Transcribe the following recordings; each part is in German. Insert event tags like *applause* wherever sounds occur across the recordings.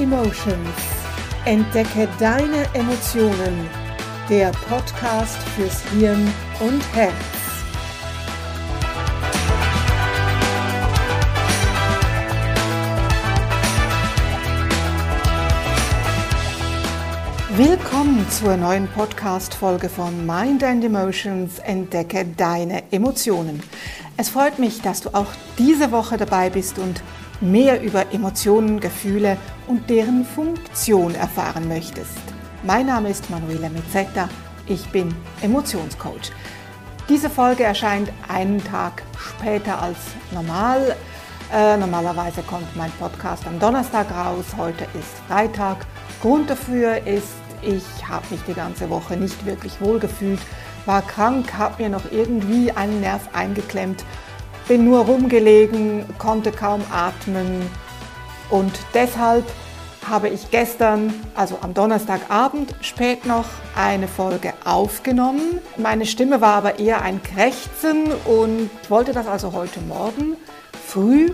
Emotions. Entdecke deine Emotionen. Der Podcast fürs Hirn und Herz. Willkommen zur neuen Podcast-Folge von Mind and Emotions. Entdecke deine Emotionen. Es freut mich, dass du auch diese Woche dabei bist und mehr über Emotionen, Gefühle und deren Funktion erfahren möchtest. Mein Name ist Manuela Mezzetta, ich bin Emotionscoach. Diese Folge erscheint einen Tag später als normal. Äh, normalerweise kommt mein Podcast am Donnerstag raus, heute ist Freitag. Grund dafür ist, ich habe mich die ganze Woche nicht wirklich wohl gefühlt war krank, habe mir noch irgendwie einen Nerv eingeklemmt, bin nur rumgelegen, konnte kaum atmen und deshalb habe ich gestern, also am Donnerstagabend spät noch, eine Folge aufgenommen. Meine Stimme war aber eher ein Krächzen und wollte das also heute Morgen früh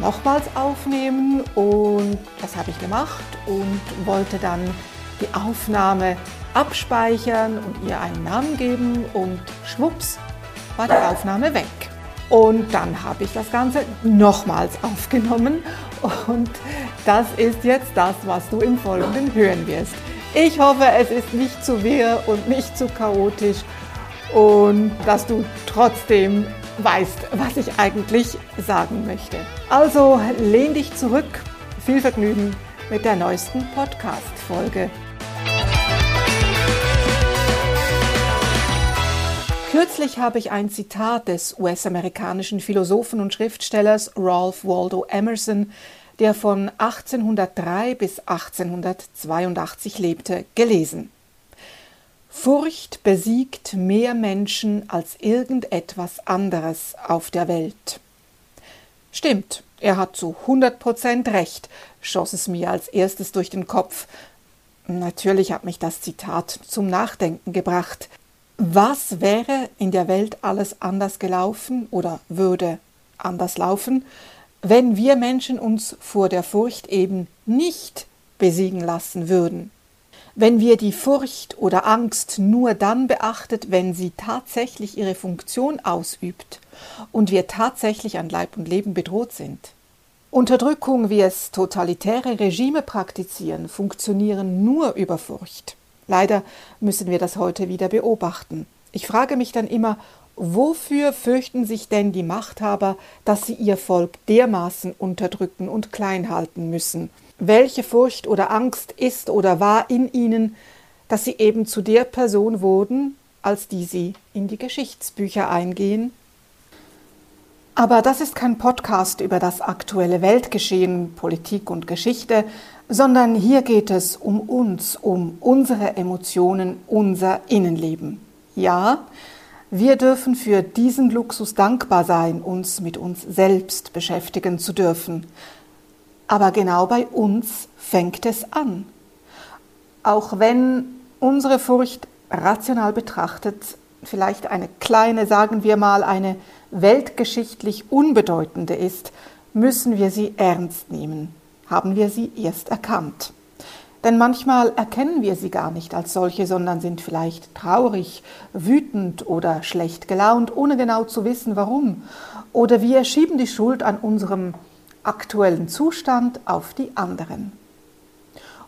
nochmals aufnehmen und das habe ich gemacht und wollte dann die Aufnahme abspeichern und ihr einen Namen geben und schwupps war die Aufnahme weg. Und dann habe ich das Ganze nochmals aufgenommen und das ist jetzt das, was du im Folgenden hören wirst. Ich hoffe, es ist nicht zu wirr und nicht zu chaotisch und dass du trotzdem weißt, was ich eigentlich sagen möchte. Also lehn dich zurück. Viel Vergnügen mit der neuesten Podcast-Folge. Kürzlich habe ich ein Zitat des US-amerikanischen Philosophen und Schriftstellers Ralph Waldo Emerson, der von 1803 bis 1882 lebte, gelesen. Furcht besiegt mehr Menschen als irgendetwas anderes auf der Welt. Stimmt, er hat zu 100 Prozent recht, schoss es mir als erstes durch den Kopf. Natürlich hat mich das Zitat zum Nachdenken gebracht. Was wäre in der Welt alles anders gelaufen oder würde anders laufen, wenn wir Menschen uns vor der Furcht eben nicht besiegen lassen würden? Wenn wir die Furcht oder Angst nur dann beachtet, wenn sie tatsächlich ihre Funktion ausübt und wir tatsächlich an Leib und Leben bedroht sind? Unterdrückung, wie es totalitäre Regime praktizieren, funktionieren nur über Furcht. Leider müssen wir das heute wieder beobachten. Ich frage mich dann immer, wofür fürchten sich denn die Machthaber, dass sie ihr Volk dermaßen unterdrücken und klein halten müssen? Welche Furcht oder Angst ist oder war in ihnen, dass sie eben zu der Person wurden, als die sie in die Geschichtsbücher eingehen? Aber das ist kein Podcast über das aktuelle Weltgeschehen, Politik und Geschichte, sondern hier geht es um uns, um unsere Emotionen, unser Innenleben. Ja, wir dürfen für diesen Luxus dankbar sein, uns mit uns selbst beschäftigen zu dürfen. Aber genau bei uns fängt es an. Auch wenn unsere Furcht rational betrachtet vielleicht eine kleine, sagen wir mal, eine weltgeschichtlich unbedeutende ist, müssen wir sie ernst nehmen haben wir sie erst erkannt. Denn manchmal erkennen wir sie gar nicht als solche, sondern sind vielleicht traurig, wütend oder schlecht gelaunt, ohne genau zu wissen warum. Oder wir schieben die Schuld an unserem aktuellen Zustand auf die anderen.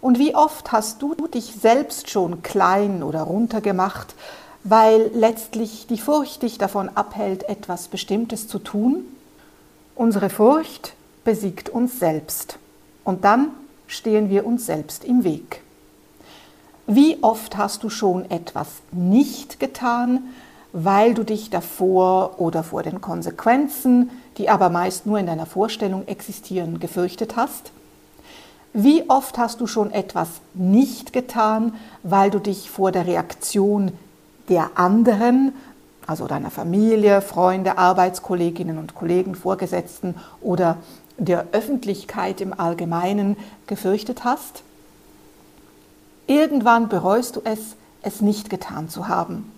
Und wie oft hast du dich selbst schon klein oder runtergemacht, weil letztlich die Furcht dich davon abhält, etwas Bestimmtes zu tun? Unsere Furcht besiegt uns selbst. Und dann stehen wir uns selbst im Weg. Wie oft hast du schon etwas nicht getan, weil du dich davor oder vor den Konsequenzen, die aber meist nur in deiner Vorstellung existieren, gefürchtet hast? Wie oft hast du schon etwas nicht getan, weil du dich vor der Reaktion der anderen, also deiner Familie, Freunde, Arbeitskolleginnen und Kollegen, Vorgesetzten oder der Öffentlichkeit im Allgemeinen gefürchtet hast? Irgendwann bereust du es, es nicht getan zu haben.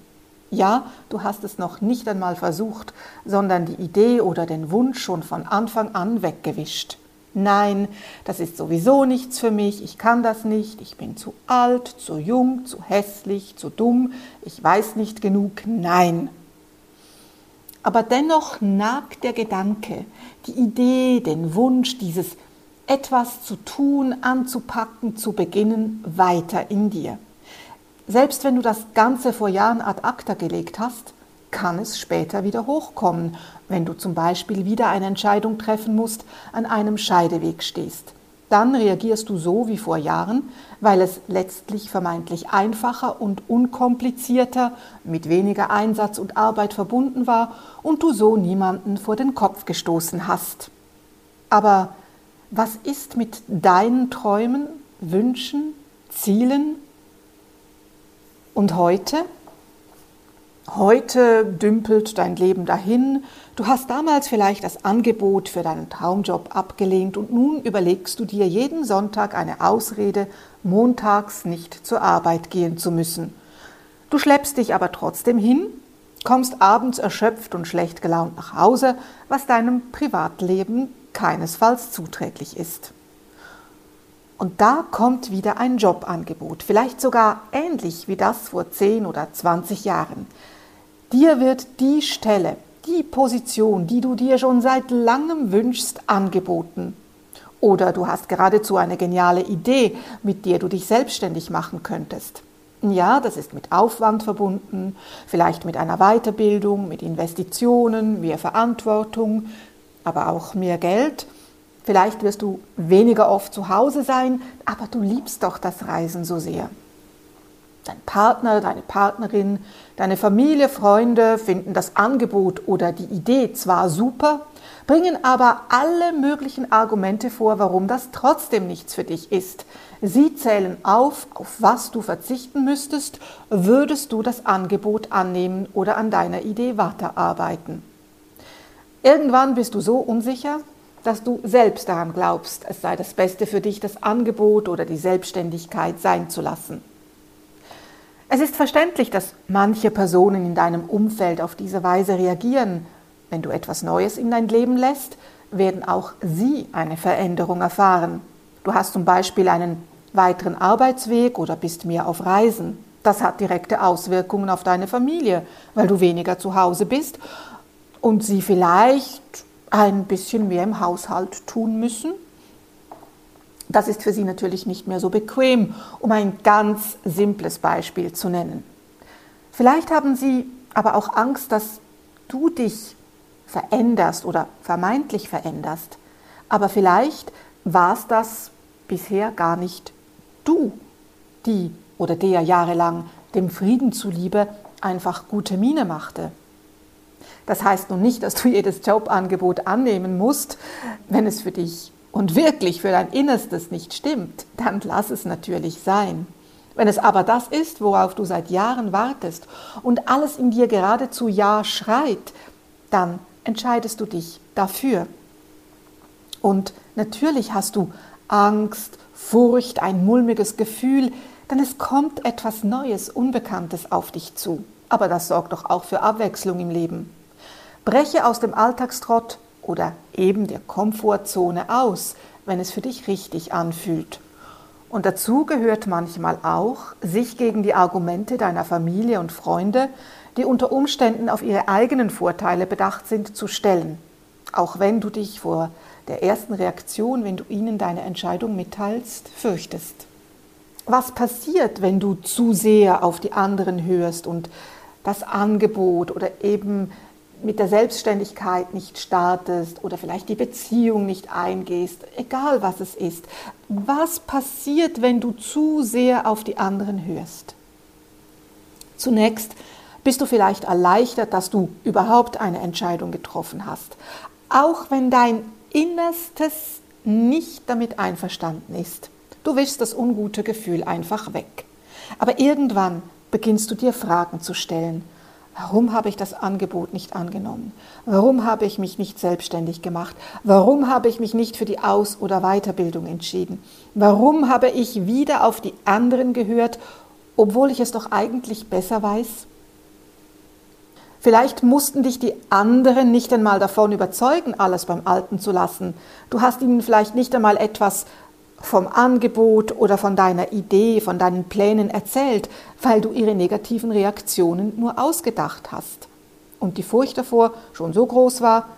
Ja, du hast es noch nicht einmal versucht, sondern die Idee oder den Wunsch schon von Anfang an weggewischt. Nein, das ist sowieso nichts für mich, ich kann das nicht, ich bin zu alt, zu jung, zu hässlich, zu dumm, ich weiß nicht genug, nein. Aber dennoch nagt der Gedanke, die Idee, den Wunsch, dieses etwas zu tun, anzupacken, zu beginnen, weiter in dir. Selbst wenn du das Ganze vor Jahren ad acta gelegt hast, kann es später wieder hochkommen, wenn du zum Beispiel wieder eine Entscheidung treffen musst, an einem Scheideweg stehst. Dann reagierst du so wie vor Jahren, weil es letztlich vermeintlich einfacher und unkomplizierter, mit weniger Einsatz und Arbeit verbunden war und du so niemanden vor den Kopf gestoßen hast. Aber was ist mit deinen Träumen, Wünschen, Zielen, und heute? Heute dümpelt dein Leben dahin. Du hast damals vielleicht das Angebot für deinen Traumjob abgelehnt und nun überlegst du dir jeden Sonntag eine Ausrede, montags nicht zur Arbeit gehen zu müssen. Du schleppst dich aber trotzdem hin, kommst abends erschöpft und schlecht gelaunt nach Hause, was deinem Privatleben keinesfalls zuträglich ist. Und da kommt wieder ein Jobangebot, vielleicht sogar ähnlich wie das vor 10 oder 20 Jahren. Dir wird die Stelle, die Position, die du dir schon seit langem wünschst, angeboten. Oder du hast geradezu eine geniale Idee, mit der du dich selbstständig machen könntest. Ja, das ist mit Aufwand verbunden, vielleicht mit einer Weiterbildung, mit Investitionen, mehr Verantwortung, aber auch mehr Geld – Vielleicht wirst du weniger oft zu Hause sein, aber du liebst doch das Reisen so sehr. Dein Partner, deine Partnerin, deine Familie, Freunde finden das Angebot oder die Idee zwar super, bringen aber alle möglichen Argumente vor, warum das trotzdem nichts für dich ist. Sie zählen auf, auf was du verzichten müsstest, würdest du das Angebot annehmen oder an deiner Idee weiterarbeiten. Irgendwann bist du so unsicher, dass du selbst daran glaubst, es sei das Beste für dich, das Angebot oder die Selbstständigkeit sein zu lassen. Es ist verständlich, dass manche Personen in deinem Umfeld auf diese Weise reagieren. Wenn du etwas Neues in dein Leben lässt, werden auch sie eine Veränderung erfahren. Du hast zum Beispiel einen weiteren Arbeitsweg oder bist mehr auf Reisen. Das hat direkte Auswirkungen auf deine Familie, weil du weniger zu Hause bist und sie vielleicht ein bisschen mehr im Haushalt tun müssen. Das ist für sie natürlich nicht mehr so bequem, um ein ganz simples Beispiel zu nennen. Vielleicht haben sie aber auch Angst, dass du dich veränderst oder vermeintlich veränderst. Aber vielleicht war es das bisher gar nicht du, die oder der jahrelang dem Frieden zuliebe einfach gute Miene machte. Das heißt nun nicht, dass du jedes Jobangebot annehmen musst, wenn es für dich und wirklich für dein Innerstes nicht stimmt, dann lass es natürlich sein. Wenn es aber das ist, worauf du seit Jahren wartest und alles in dir geradezu Ja schreit, dann entscheidest du dich dafür. Und natürlich hast du Angst, Furcht, ein mulmiges Gefühl, denn es kommt etwas Neues, Unbekanntes auf dich zu. Aber das sorgt doch auch für Abwechslung im Leben. Breche aus dem Alltagstrott oder eben der Komfortzone aus, wenn es für dich richtig anfühlt. Und dazu gehört manchmal auch, sich gegen die Argumente deiner Familie und Freunde, die unter Umständen auf ihre eigenen Vorteile bedacht sind, zu stellen. Auch wenn du dich vor der ersten Reaktion, wenn du ihnen deine Entscheidung mitteilst, fürchtest. Was passiert, wenn du zu sehr auf die anderen hörst und das Angebot oder eben mit der Selbstständigkeit nicht startest oder vielleicht die Beziehung nicht eingehst, egal was es ist. Was passiert, wenn du zu sehr auf die anderen hörst? Zunächst bist du vielleicht erleichtert, dass du überhaupt eine Entscheidung getroffen hast, auch wenn dein Innerstes nicht damit einverstanden ist. Du wischst das ungute Gefühl einfach weg. Aber irgendwann beginnst du dir Fragen zu stellen Warum habe ich das Angebot nicht angenommen? Warum habe ich mich nicht selbstständig gemacht? Warum habe ich mich nicht für die Aus- oder Weiterbildung entschieden? Warum habe ich wieder auf die anderen gehört, obwohl ich es doch eigentlich besser weiß? Vielleicht mussten dich die anderen nicht einmal davon überzeugen, alles beim Alten zu lassen. Du hast ihnen vielleicht nicht einmal etwas vom Angebot oder von deiner Idee, von deinen Plänen erzählt, weil du ihre negativen Reaktionen nur ausgedacht hast. Und die Furcht davor schon so groß war,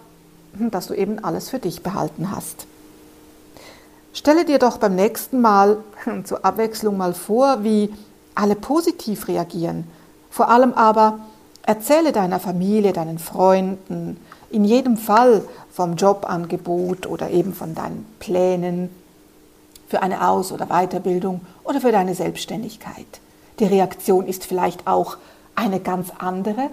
dass du eben alles für dich behalten hast. Stelle dir doch beim nächsten Mal *laughs* zur Abwechslung mal vor, wie alle positiv reagieren. Vor allem aber erzähle deiner Familie, deinen Freunden, in jedem Fall vom Jobangebot oder eben von deinen Plänen für eine Aus- oder Weiterbildung oder für deine Selbstständigkeit. Die Reaktion ist vielleicht auch eine ganz andere,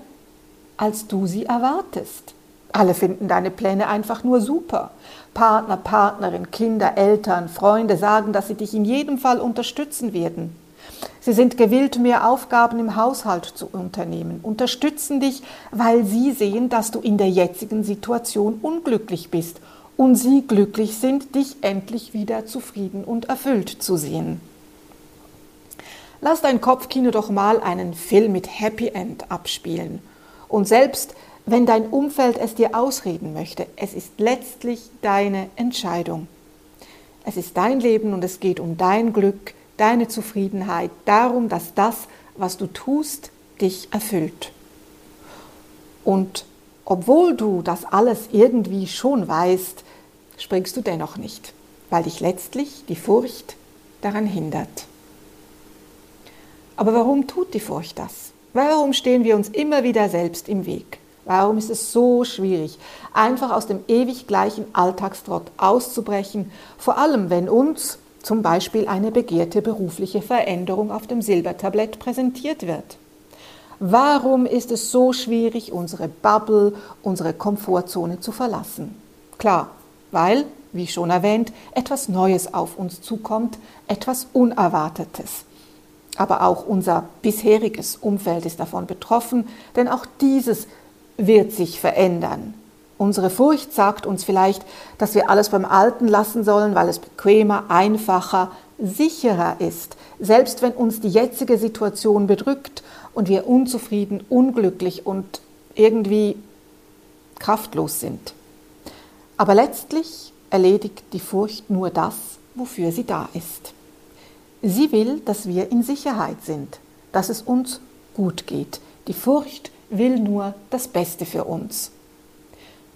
als du sie erwartest. Alle finden deine Pläne einfach nur super. Partner, Partnerin, Kinder, Eltern, Freunde sagen, dass sie dich in jedem Fall unterstützen werden. Sie sind gewillt, mehr Aufgaben im Haushalt zu unternehmen, unterstützen dich, weil sie sehen, dass du in der jetzigen Situation unglücklich bist und sie glücklich sind, dich endlich wieder zufrieden und erfüllt zu sehen. Lass dein Kopfkino doch mal einen Film mit Happy End abspielen. Und selbst wenn dein Umfeld es dir ausreden möchte, es ist letztlich deine Entscheidung. Es ist dein Leben und es geht um dein Glück, deine Zufriedenheit, darum, dass das, was du tust, dich erfüllt. Und obwohl du das alles irgendwie schon weißt, springst du dennoch nicht, weil dich letztlich die Furcht daran hindert. Aber warum tut die Furcht das? Warum stehen wir uns immer wieder selbst im Weg? Warum ist es so schwierig, einfach aus dem ewig gleichen Alltagstrott auszubrechen, vor allem wenn uns zum Beispiel eine begehrte berufliche Veränderung auf dem Silbertablett präsentiert wird? Warum ist es so schwierig, unsere Bubble, unsere Komfortzone zu verlassen? Klar, weil, wie schon erwähnt, etwas Neues auf uns zukommt, etwas Unerwartetes. Aber auch unser bisheriges Umfeld ist davon betroffen, denn auch dieses wird sich verändern. Unsere Furcht sagt uns vielleicht, dass wir alles beim Alten lassen sollen, weil es bequemer, einfacher, sicherer ist, selbst wenn uns die jetzige Situation bedrückt und wir unzufrieden, unglücklich und irgendwie kraftlos sind. Aber letztlich erledigt die Furcht nur das, wofür sie da ist. Sie will, dass wir in Sicherheit sind, dass es uns gut geht. Die Furcht will nur das Beste für uns.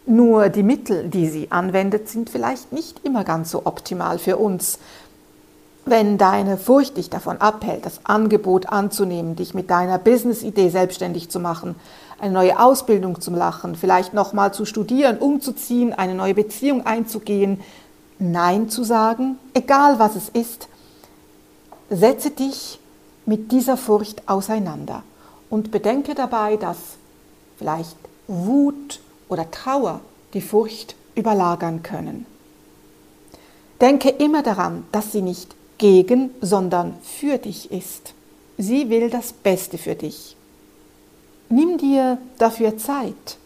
Nur die Mittel, die sie anwendet, sind vielleicht nicht immer ganz so optimal für uns. Wenn deine Furcht dich davon abhält, das Angebot anzunehmen, dich mit deiner Business-Idee selbstständig zu machen, eine neue Ausbildung zu machen, vielleicht nochmal zu studieren, umzuziehen, eine neue Beziehung einzugehen, Nein zu sagen, egal was es ist, setze dich mit dieser Furcht auseinander und bedenke dabei, dass vielleicht Wut oder Trauer die Furcht überlagern können. Denke immer daran, dass sie nicht gegen, sondern für dich ist. Sie will das Beste für dich. Nimm dir dafür Zeit.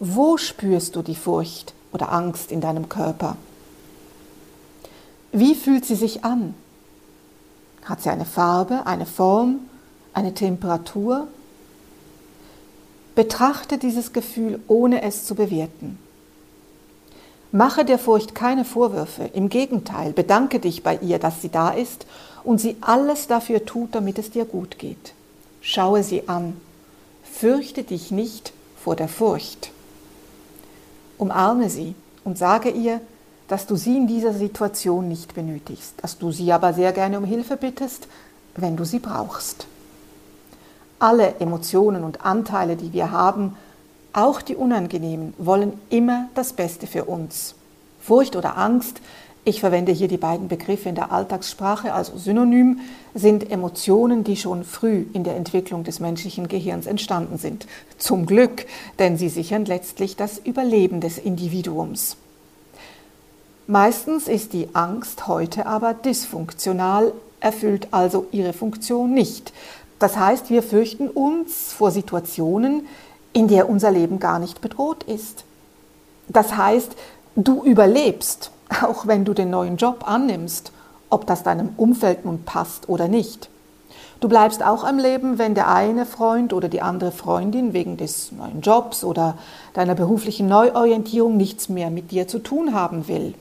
Wo spürst du die Furcht oder Angst in deinem Körper? Wie fühlt sie sich an? Hat sie eine Farbe, eine Form eine Temperatur. Betrachte dieses Gefühl, ohne es zu bewerten. Mache der Furcht keine Vorwürfe, im Gegenteil, bedanke dich bei ihr, dass sie da ist und sie alles dafür tut, damit es dir gut geht. Schaue sie an, fürchte dich nicht vor der Furcht. Umarme sie und sage ihr, dass du sie in dieser Situation nicht benötigst, dass du sie aber sehr gerne um Hilfe bittest, wenn du sie brauchst alle Emotionen und Anteile, die wir haben, auch die unangenehmen, wollen immer das Beste für uns. Furcht oder Angst, ich verwende hier die beiden Begriffe in der Alltagssprache, also synonym, sind Emotionen, die schon früh in der Entwicklung des menschlichen Gehirns entstanden sind. Zum Glück, denn sie sichern letztlich das Überleben des Individuums. Meistens ist die Angst heute aber dysfunktional, erfüllt also ihre Funktion nicht. Das heißt, wir fürchten uns vor Situationen, in der unser Leben gar nicht bedroht ist. Das heißt, du überlebst, auch wenn du den neuen Job annimmst, ob das deinem Umfeld nun passt oder nicht. Du bleibst auch am Leben, wenn der eine Freund oder die andere Freundin wegen des neuen Jobs oder deiner beruflichen Neuorientierung nichts mehr mit dir zu tun haben will.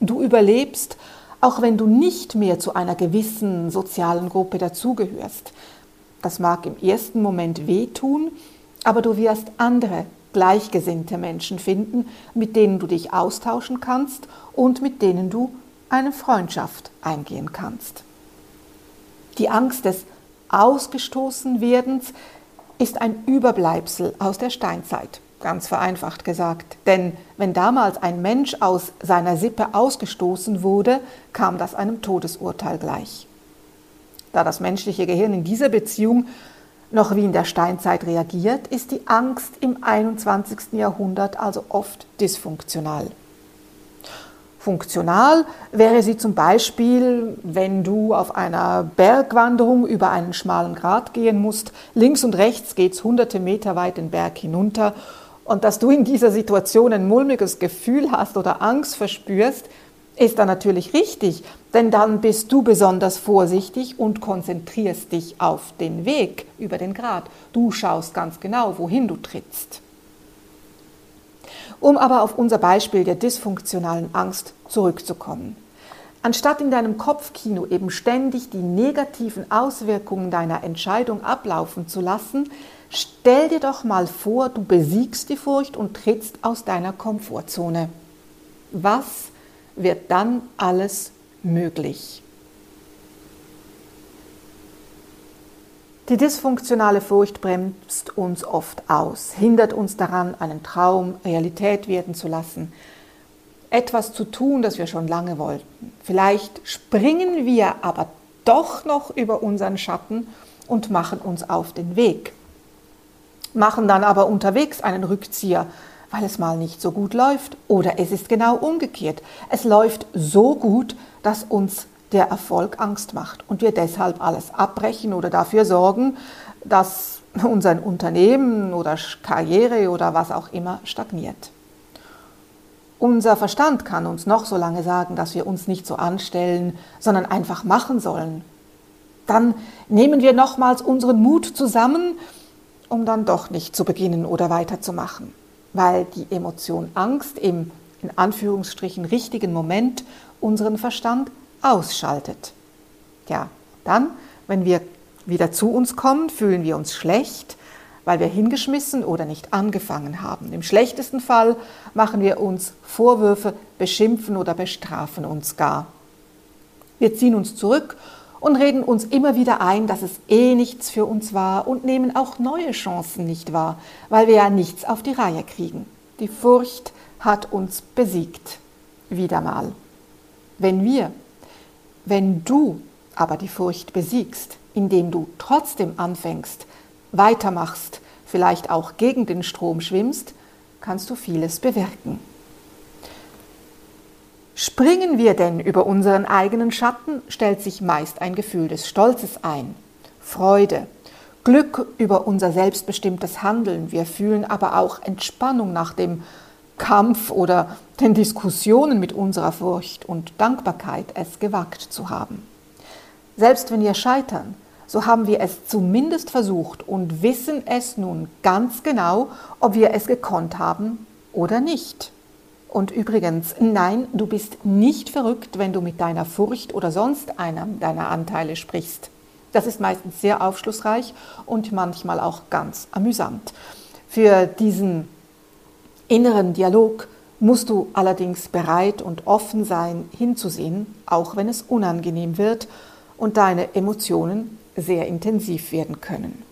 Du überlebst, auch wenn du nicht mehr zu einer gewissen sozialen Gruppe dazugehörst. Das mag im ersten Moment wehtun, aber du wirst andere gleichgesinnte Menschen finden, mit denen du dich austauschen kannst und mit denen du eine Freundschaft eingehen kannst. Die Angst des Ausgestoßenwerdens ist ein Überbleibsel aus der Steinzeit, ganz vereinfacht gesagt. Denn wenn damals ein Mensch aus seiner Sippe ausgestoßen wurde, kam das einem Todesurteil gleich. Da das menschliche Gehirn in dieser Beziehung noch wie in der Steinzeit reagiert, ist die Angst im 21. Jahrhundert also oft dysfunktional. Funktional wäre sie zum Beispiel, wenn du auf einer Bergwanderung über einen schmalen Grat gehen musst. Links und rechts geht es hunderte Meter weit den Berg hinunter. Und dass du in dieser Situation ein mulmiges Gefühl hast oder Angst verspürst, ist dann natürlich richtig, denn dann bist du besonders vorsichtig und konzentrierst dich auf den Weg über den Grat. Du schaust ganz genau, wohin du trittst. Um aber auf unser Beispiel der dysfunktionalen Angst zurückzukommen. Anstatt in deinem Kopfkino eben ständig die negativen Auswirkungen deiner Entscheidung ablaufen zu lassen, stell dir doch mal vor, du besiegst die Furcht und trittst aus deiner Komfortzone. Was wird dann alles möglich? Die dysfunktionale Furcht bremst uns oft aus, hindert uns daran, einen Traum Realität werden zu lassen, etwas zu tun, das wir schon lange wollten. Vielleicht springen wir aber doch noch über unseren Schatten und machen uns auf den Weg, machen dann aber unterwegs einen Rückzieher, weil es mal nicht so gut läuft. Oder es ist genau umgekehrt. Es läuft so gut, dass uns der Erfolg Angst macht und wir deshalb alles abbrechen oder dafür sorgen, dass unser Unternehmen oder Karriere oder was auch immer stagniert. Unser Verstand kann uns noch so lange sagen, dass wir uns nicht so anstellen, sondern einfach machen sollen. Dann nehmen wir nochmals unseren Mut zusammen, um dann doch nicht zu beginnen oder weiterzumachen, weil die Emotion Angst im in Anführungsstrichen richtigen Moment unseren Verstand ausschaltet. Ja, dann, wenn wir wieder zu uns kommen, fühlen wir uns schlecht, weil wir hingeschmissen oder nicht angefangen haben. Im schlechtesten Fall machen wir uns Vorwürfe, beschimpfen oder bestrafen uns gar. Wir ziehen uns zurück und reden uns immer wieder ein, dass es eh nichts für uns war und nehmen auch neue Chancen nicht wahr, weil wir ja nichts auf die Reihe kriegen. Die Furcht hat uns besiegt. Wieder mal. Wenn wir wenn du aber die Furcht besiegst, indem du trotzdem anfängst, weitermachst, vielleicht auch gegen den Strom schwimmst, kannst du vieles bewirken. Springen wir denn über unseren eigenen Schatten, stellt sich meist ein Gefühl des Stolzes ein, Freude, Glück über unser selbstbestimmtes Handeln. Wir fühlen aber auch Entspannung nach dem Kampf oder den Diskussionen mit unserer Furcht und Dankbarkeit, es gewagt zu haben. Selbst wenn wir scheitern, so haben wir es zumindest versucht und wissen es nun ganz genau, ob wir es gekonnt haben oder nicht. Und übrigens, nein, du bist nicht verrückt, wenn du mit deiner Furcht oder sonst einem deiner Anteile sprichst. Das ist meistens sehr aufschlussreich und manchmal auch ganz amüsant. Für diesen inneren Dialog musst du allerdings bereit und offen sein, hinzusehen, auch wenn es unangenehm wird und deine Emotionen sehr intensiv werden können.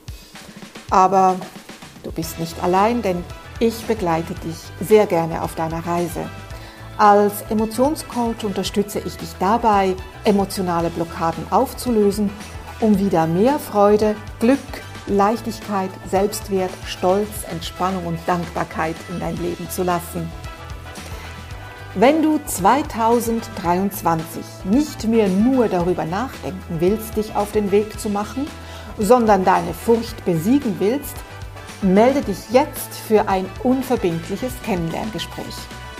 Aber du bist nicht allein, denn ich begleite dich sehr gerne auf deiner Reise. Als Emotionscoach unterstütze ich dich dabei, emotionale Blockaden aufzulösen, um wieder mehr Freude, Glück, Leichtigkeit, Selbstwert, Stolz, Entspannung und Dankbarkeit in dein Leben zu lassen. Wenn du 2023 nicht mehr nur darüber nachdenken willst, dich auf den Weg zu machen, sondern deine Furcht besiegen willst, melde dich jetzt für ein unverbindliches Kennenlerngespräch.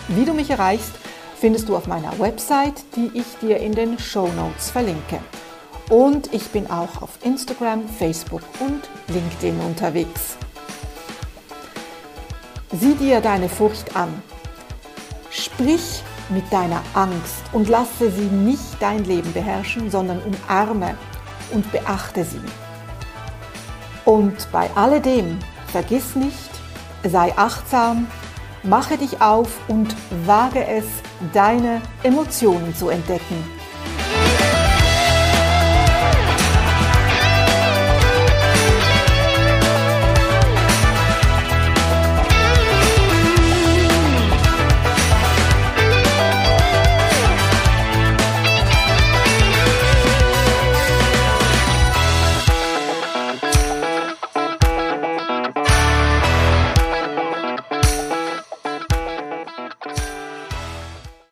Wie du mich erreichst, findest du auf meiner Website, die ich dir in den Show Notes verlinke. und ich bin auch auf Instagram, Facebook und LinkedIn unterwegs. Sieh dir deine Furcht an. Sprich mit deiner Angst und lasse sie nicht dein Leben beherrschen, sondern umarme und beachte sie. Und bei alledem vergiss nicht, sei achtsam, mache dich auf und wage es, deine Emotionen zu entdecken